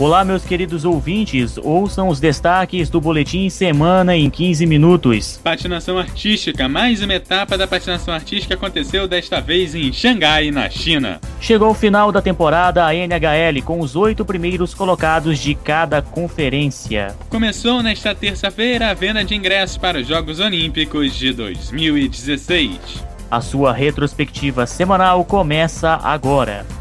Olá, meus queridos ouvintes, ouçam os destaques do Boletim Semana em 15 minutos. Patinação artística. Mais uma etapa da patinação artística aconteceu desta vez em Xangai, na China. Chegou o final da temporada a NHL com os oito primeiros colocados de cada conferência. Começou nesta terça-feira a venda de ingressos para os Jogos Olímpicos de 2016. A sua retrospectiva semanal começa agora.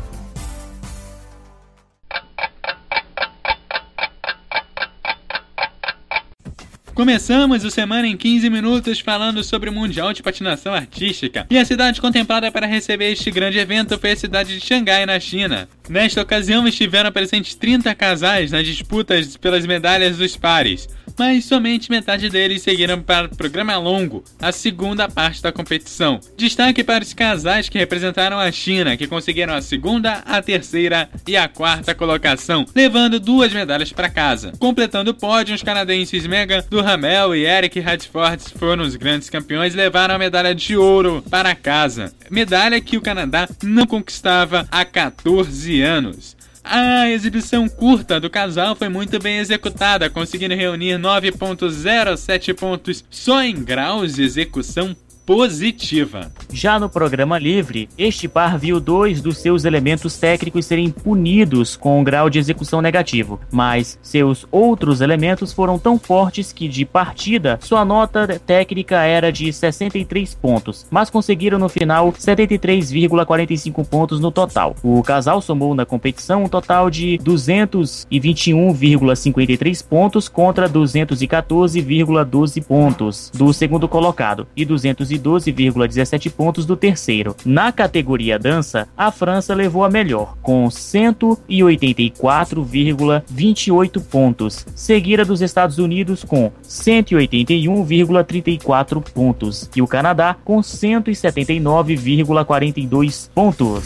Começamos o Semana em 15 minutos falando sobre o Mundial de Patinação Artística. E a cidade contemplada para receber este grande evento foi a cidade de Xangai, na China. Nesta ocasião estiveram presentes 30 casais nas disputas pelas medalhas dos pares mas somente metade deles seguiram para o programa longo, a segunda parte da competição. Destaque para os casais que representaram a China, que conseguiram a segunda, a terceira e a quarta colocação, levando duas medalhas para casa. Completando o pódio, os canadenses Megan Duhamel e Eric Radford foram os grandes campeões e levaram a medalha de ouro para casa. Medalha que o Canadá não conquistava há 14 anos. A exibição curta do casal foi muito bem executada, conseguindo reunir 9.07 pontos só em graus de execução positiva. Já no programa livre, este par viu dois dos seus elementos técnicos serem punidos com um grau de execução negativo, mas seus outros elementos foram tão fortes que, de partida, sua nota técnica era de 63 pontos, mas conseguiram no final 73,45 pontos no total. O casal somou na competição um total de 221,53 pontos contra 214,12 pontos do segundo colocado e 212 12,17 pontos do terceiro. Na categoria dança, a França levou a melhor, com 184,28 pontos, seguida dos Estados Unidos com 181,34 pontos e o Canadá com 179,42 pontos.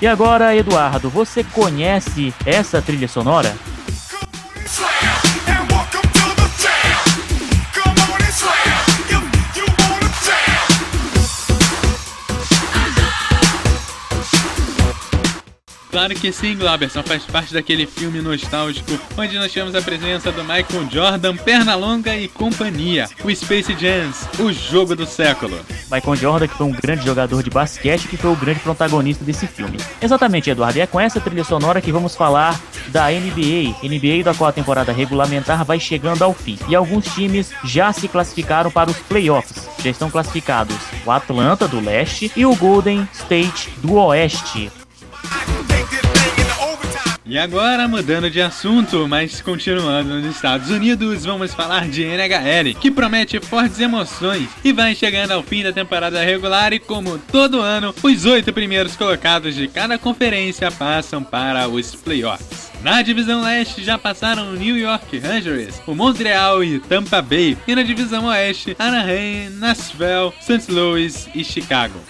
E agora, Eduardo, você conhece essa trilha sonora? Claro que sim, Glauberson faz parte daquele filme nostálgico onde nós tivemos a presença do Michael Jordan, Pernalonga e companhia, o Space Jams, o jogo do século. Michael Jordan, que foi um grande jogador de basquete, que foi o grande protagonista desse filme. Exatamente, Eduardo, e é com essa trilha sonora que vamos falar da NBA, NBA da qual a temporada regulamentar vai chegando ao fim. E alguns times já se classificaram para os playoffs. Já estão classificados o Atlanta do leste e o Golden State do oeste. E agora, mudando de assunto, mas continuando nos Estados Unidos, vamos falar de NHL, que promete fortes emoções e vai chegando ao fim da temporada regular e, como todo ano, os oito primeiros colocados de cada conferência passam para os playoffs. Na divisão leste já passaram o New York Rangers, o Montreal e Tampa Bay, e na divisão oeste, Anaheim, Nashville, St. Louis e Chicago.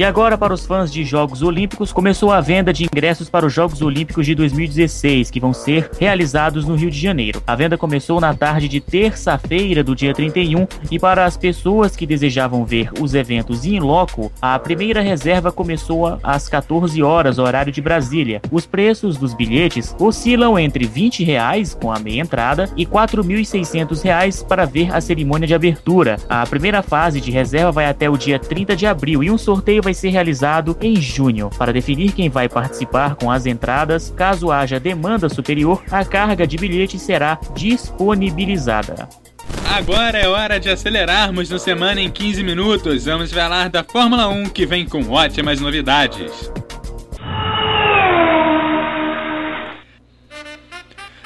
E agora, para os fãs de Jogos Olímpicos, começou a venda de ingressos para os Jogos Olímpicos de 2016, que vão ser realizados no Rio de Janeiro. A venda começou na tarde de terça-feira do dia 31 e para as pessoas que desejavam ver os eventos em loco, a primeira reserva começou às 14 horas, horário de Brasília. Os preços dos bilhetes oscilam entre 20 reais com a meia entrada e 4.600 reais para ver a cerimônia de abertura. A primeira fase de reserva vai até o dia 30 de abril e um sorteio vai ser realizado em junho. Para definir quem vai participar com as entradas, caso haja demanda superior, a carga de bilhetes será disponibilizada. Agora é hora de acelerarmos no Semana em 15 Minutos. Vamos falar da Fórmula 1 que vem com ótimas novidades.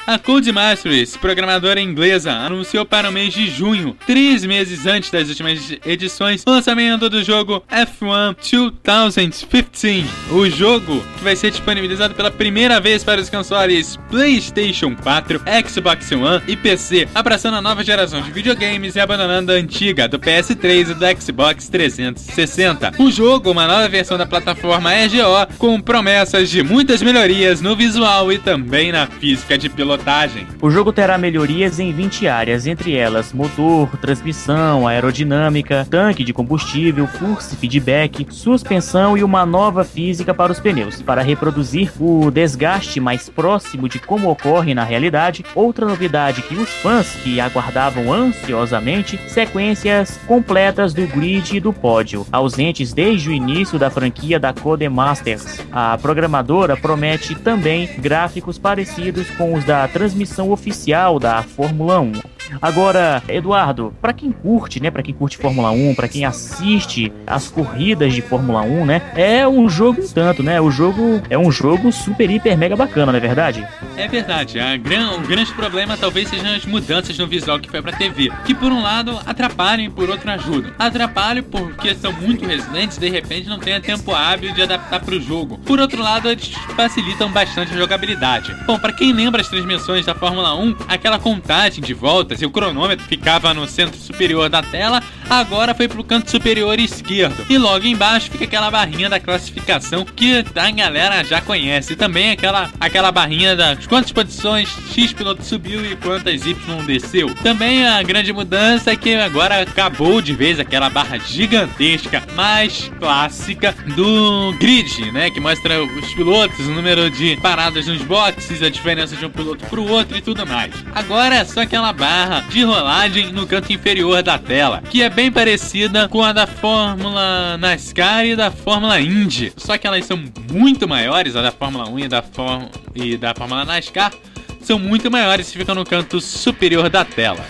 A Codemasters, programadora inglesa, anunciou para o mês de junho, três meses antes das últimas edições, o lançamento do jogo F1 2015. O jogo que vai ser disponibilizado pela primeira vez para os consoles PlayStation 4, Xbox One e PC, abraçando a nova geração de videogames e abandonando a antiga do PS3 e do Xbox 360. O jogo, uma nova versão da plataforma EGO, com promessas de muitas melhorias no visual e também na física de piloto pilotagem. O jogo terá melhorias em 20 áreas, entre elas motor, transmissão, aerodinâmica, tanque de combustível, force feedback, suspensão e uma nova física para os pneus, para reproduzir o desgaste mais próximo de como ocorre na realidade. Outra novidade que os fãs que aguardavam ansiosamente, sequências completas do grid e do pódio, ausentes desde o início da franquia da Codemasters. A programadora promete também gráficos parecidos com os da transmissão oficial da Fórmula 1. Agora, Eduardo, para quem curte, né, para quem curte Fórmula 1, para quem assiste as corridas de Fórmula 1, né, é um jogo um tanto, né? O jogo é um jogo super hiper mega bacana, não é verdade? É verdade. A gran, o grande problema talvez sejam as mudanças no visual que foi para TV, que por um lado atrapalham e por outro ajudam. Atrapalham porque são muito resistentes, de repente não tem tempo hábil de adaptar para o jogo. Por outro lado, eles facilitam bastante a jogabilidade. Bom, para quem lembra as transmissões da Fórmula 1, aquela contagem de voltas e o cronômetro ficava no centro superior da tela, agora foi pro canto superior esquerdo. E logo embaixo fica aquela barrinha da classificação que a galera já conhece. E também aquela, aquela barrinha das quantas posições X piloto subiu e quantas Y desceu. Também a grande mudança é que agora acabou de vez aquela barra gigantesca, mais clássica do grid, né? Que mostra os pilotos, o número de paradas nos boxes, a diferença de um piloto pro outro e tudo mais. Agora é só aquela barra de rolagem no canto inferior da tela, que é bem parecida com a da Fórmula NASCAR e da Fórmula Indy. Só que elas são muito maiores, a da Fórmula 1 e da, Fórmula, e da Fórmula NASCAR são muito maiores e ficam no canto superior da tela.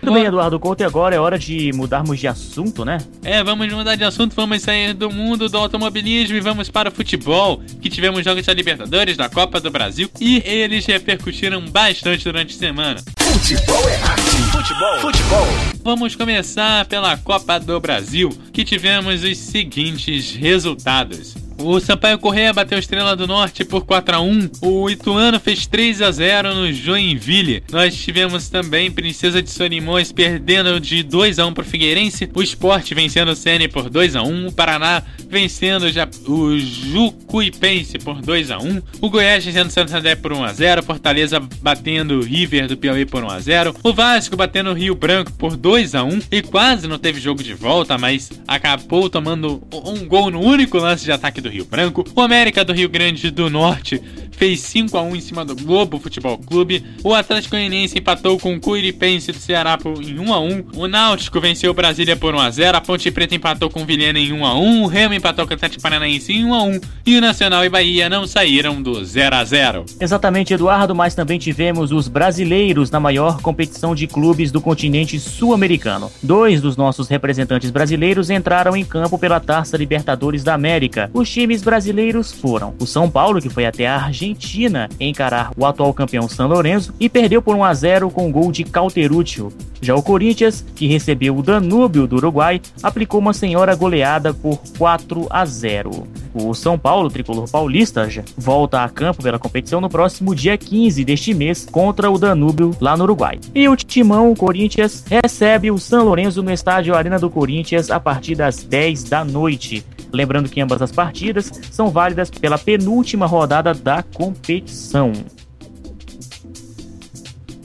Tudo bem, Eduardo Couto, e agora é hora de mudarmos de assunto, né? É, vamos mudar de assunto, vamos sair do mundo do automobilismo e vamos para o futebol, que tivemos jogos da Libertadores, da Copa do Brasil, e eles repercutiram bastante durante a semana. Futebol é arte. Futebol, futebol. Vamos começar pela Copa do Brasil, que tivemos os seguintes resultados. O Sampaio Correia bateu Estrela do Norte por 4 a 1 O Ituano fez 3 a 0 no Joinville. Nós tivemos também Princesa de Solimões perdendo de 2 a 1 para o Figueirense. O Sport vencendo o Sene por 2 a 1 O Paraná vencendo o Jucuipense por 2 a 1 O Goiás vencendo o Santander por 1 a 0 Fortaleza batendo o River do Piauí por 1 a 0 O Vasco batendo o Rio Branco por 2 a 1 E quase não teve jogo de volta, mas acabou tomando um gol no único lance de ataque do do Rio Branco. O América do Rio Grande do Norte fez 5 a 1 em cima do Globo Futebol Clube. O Atlético Goianiense empatou com o Cuiripense do Ceará em 1 a 1. O Náutico venceu o Brasília por 1 a 0. A Ponte Preta empatou com o Vilhena em 1 a 1. O Remo empatou com o Atlético Paranaense em 1 a 1. E o Nacional e Bahia não saíram do 0 a 0. Exatamente, Eduardo, mas também tivemos os brasileiros na maior competição de clubes do continente sul-americano. Dois dos nossos representantes brasileiros entraram em campo pela Taça Libertadores da América. Os times brasileiros foram o São Paulo, que foi até a Argentina encarar o atual campeão São Lourenço e perdeu por 1 a 0 com gol de Cauterúcio. Já o Corinthians, que recebeu o Danúbio do Uruguai, aplicou uma senhora goleada por 4 a 0. O São Paulo, tricolor paulista, já volta a campo pela competição no próximo dia 15 deste mês contra o Danúbio lá no Uruguai. E o Timão, o Corinthians, recebe o São Lourenço no estádio Arena do Corinthians a partir das 10 da noite. Lembrando que ambas as partidas são válidas pela penúltima rodada da competição.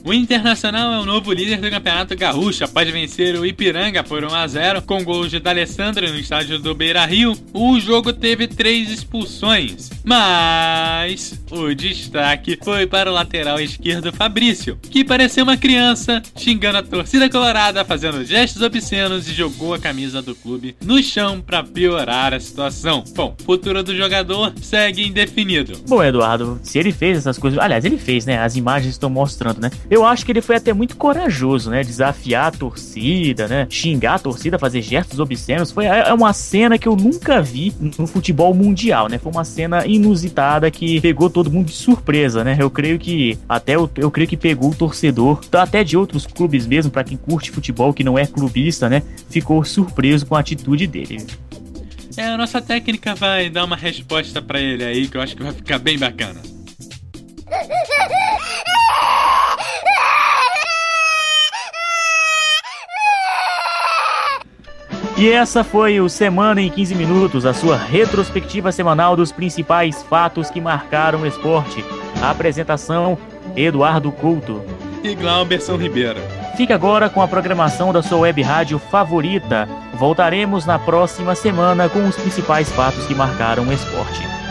O Internacional é o novo líder do Campeonato Gaúcho após vencer o Ipiranga por 1 a 0 com gols de D'Alessandro no estádio do Beira-Rio. O jogo teve três expulsões, mas o destaque foi para o lateral esquerdo Fabrício, que pareceu uma criança xingando a torcida colorada, fazendo gestos obscenos e jogou a camisa do clube no chão para piorar a situação. Bom, futuro do jogador segue indefinido. Bom, Eduardo, se ele fez essas coisas, aliás, ele fez, né? As imagens estão mostrando, né? Eu acho que ele foi até muito corajoso, né? Desafiar a torcida, né? Xingar a torcida, fazer gestos obscenos. Foi é, é uma cena que eu nunca vi no futebol mundial, né? Foi uma cena inusitada que pegou todo mundo de surpresa, né? Eu creio que até eu, eu creio que pegou o torcedor, até de outros clubes mesmo, para quem curte futebol que não é clubista, né? Ficou surpreso com a atitude dele. É, a nossa técnica vai dar uma resposta para ele aí que eu acho que vai ficar bem bacana. E essa foi o Semana em 15 Minutos, a sua retrospectiva semanal dos principais fatos que marcaram o esporte. A apresentação Eduardo Couto e Glauberson Ribeiro. Fique agora com a programação da sua web rádio favorita. Voltaremos na próxima semana com os principais fatos que marcaram o esporte.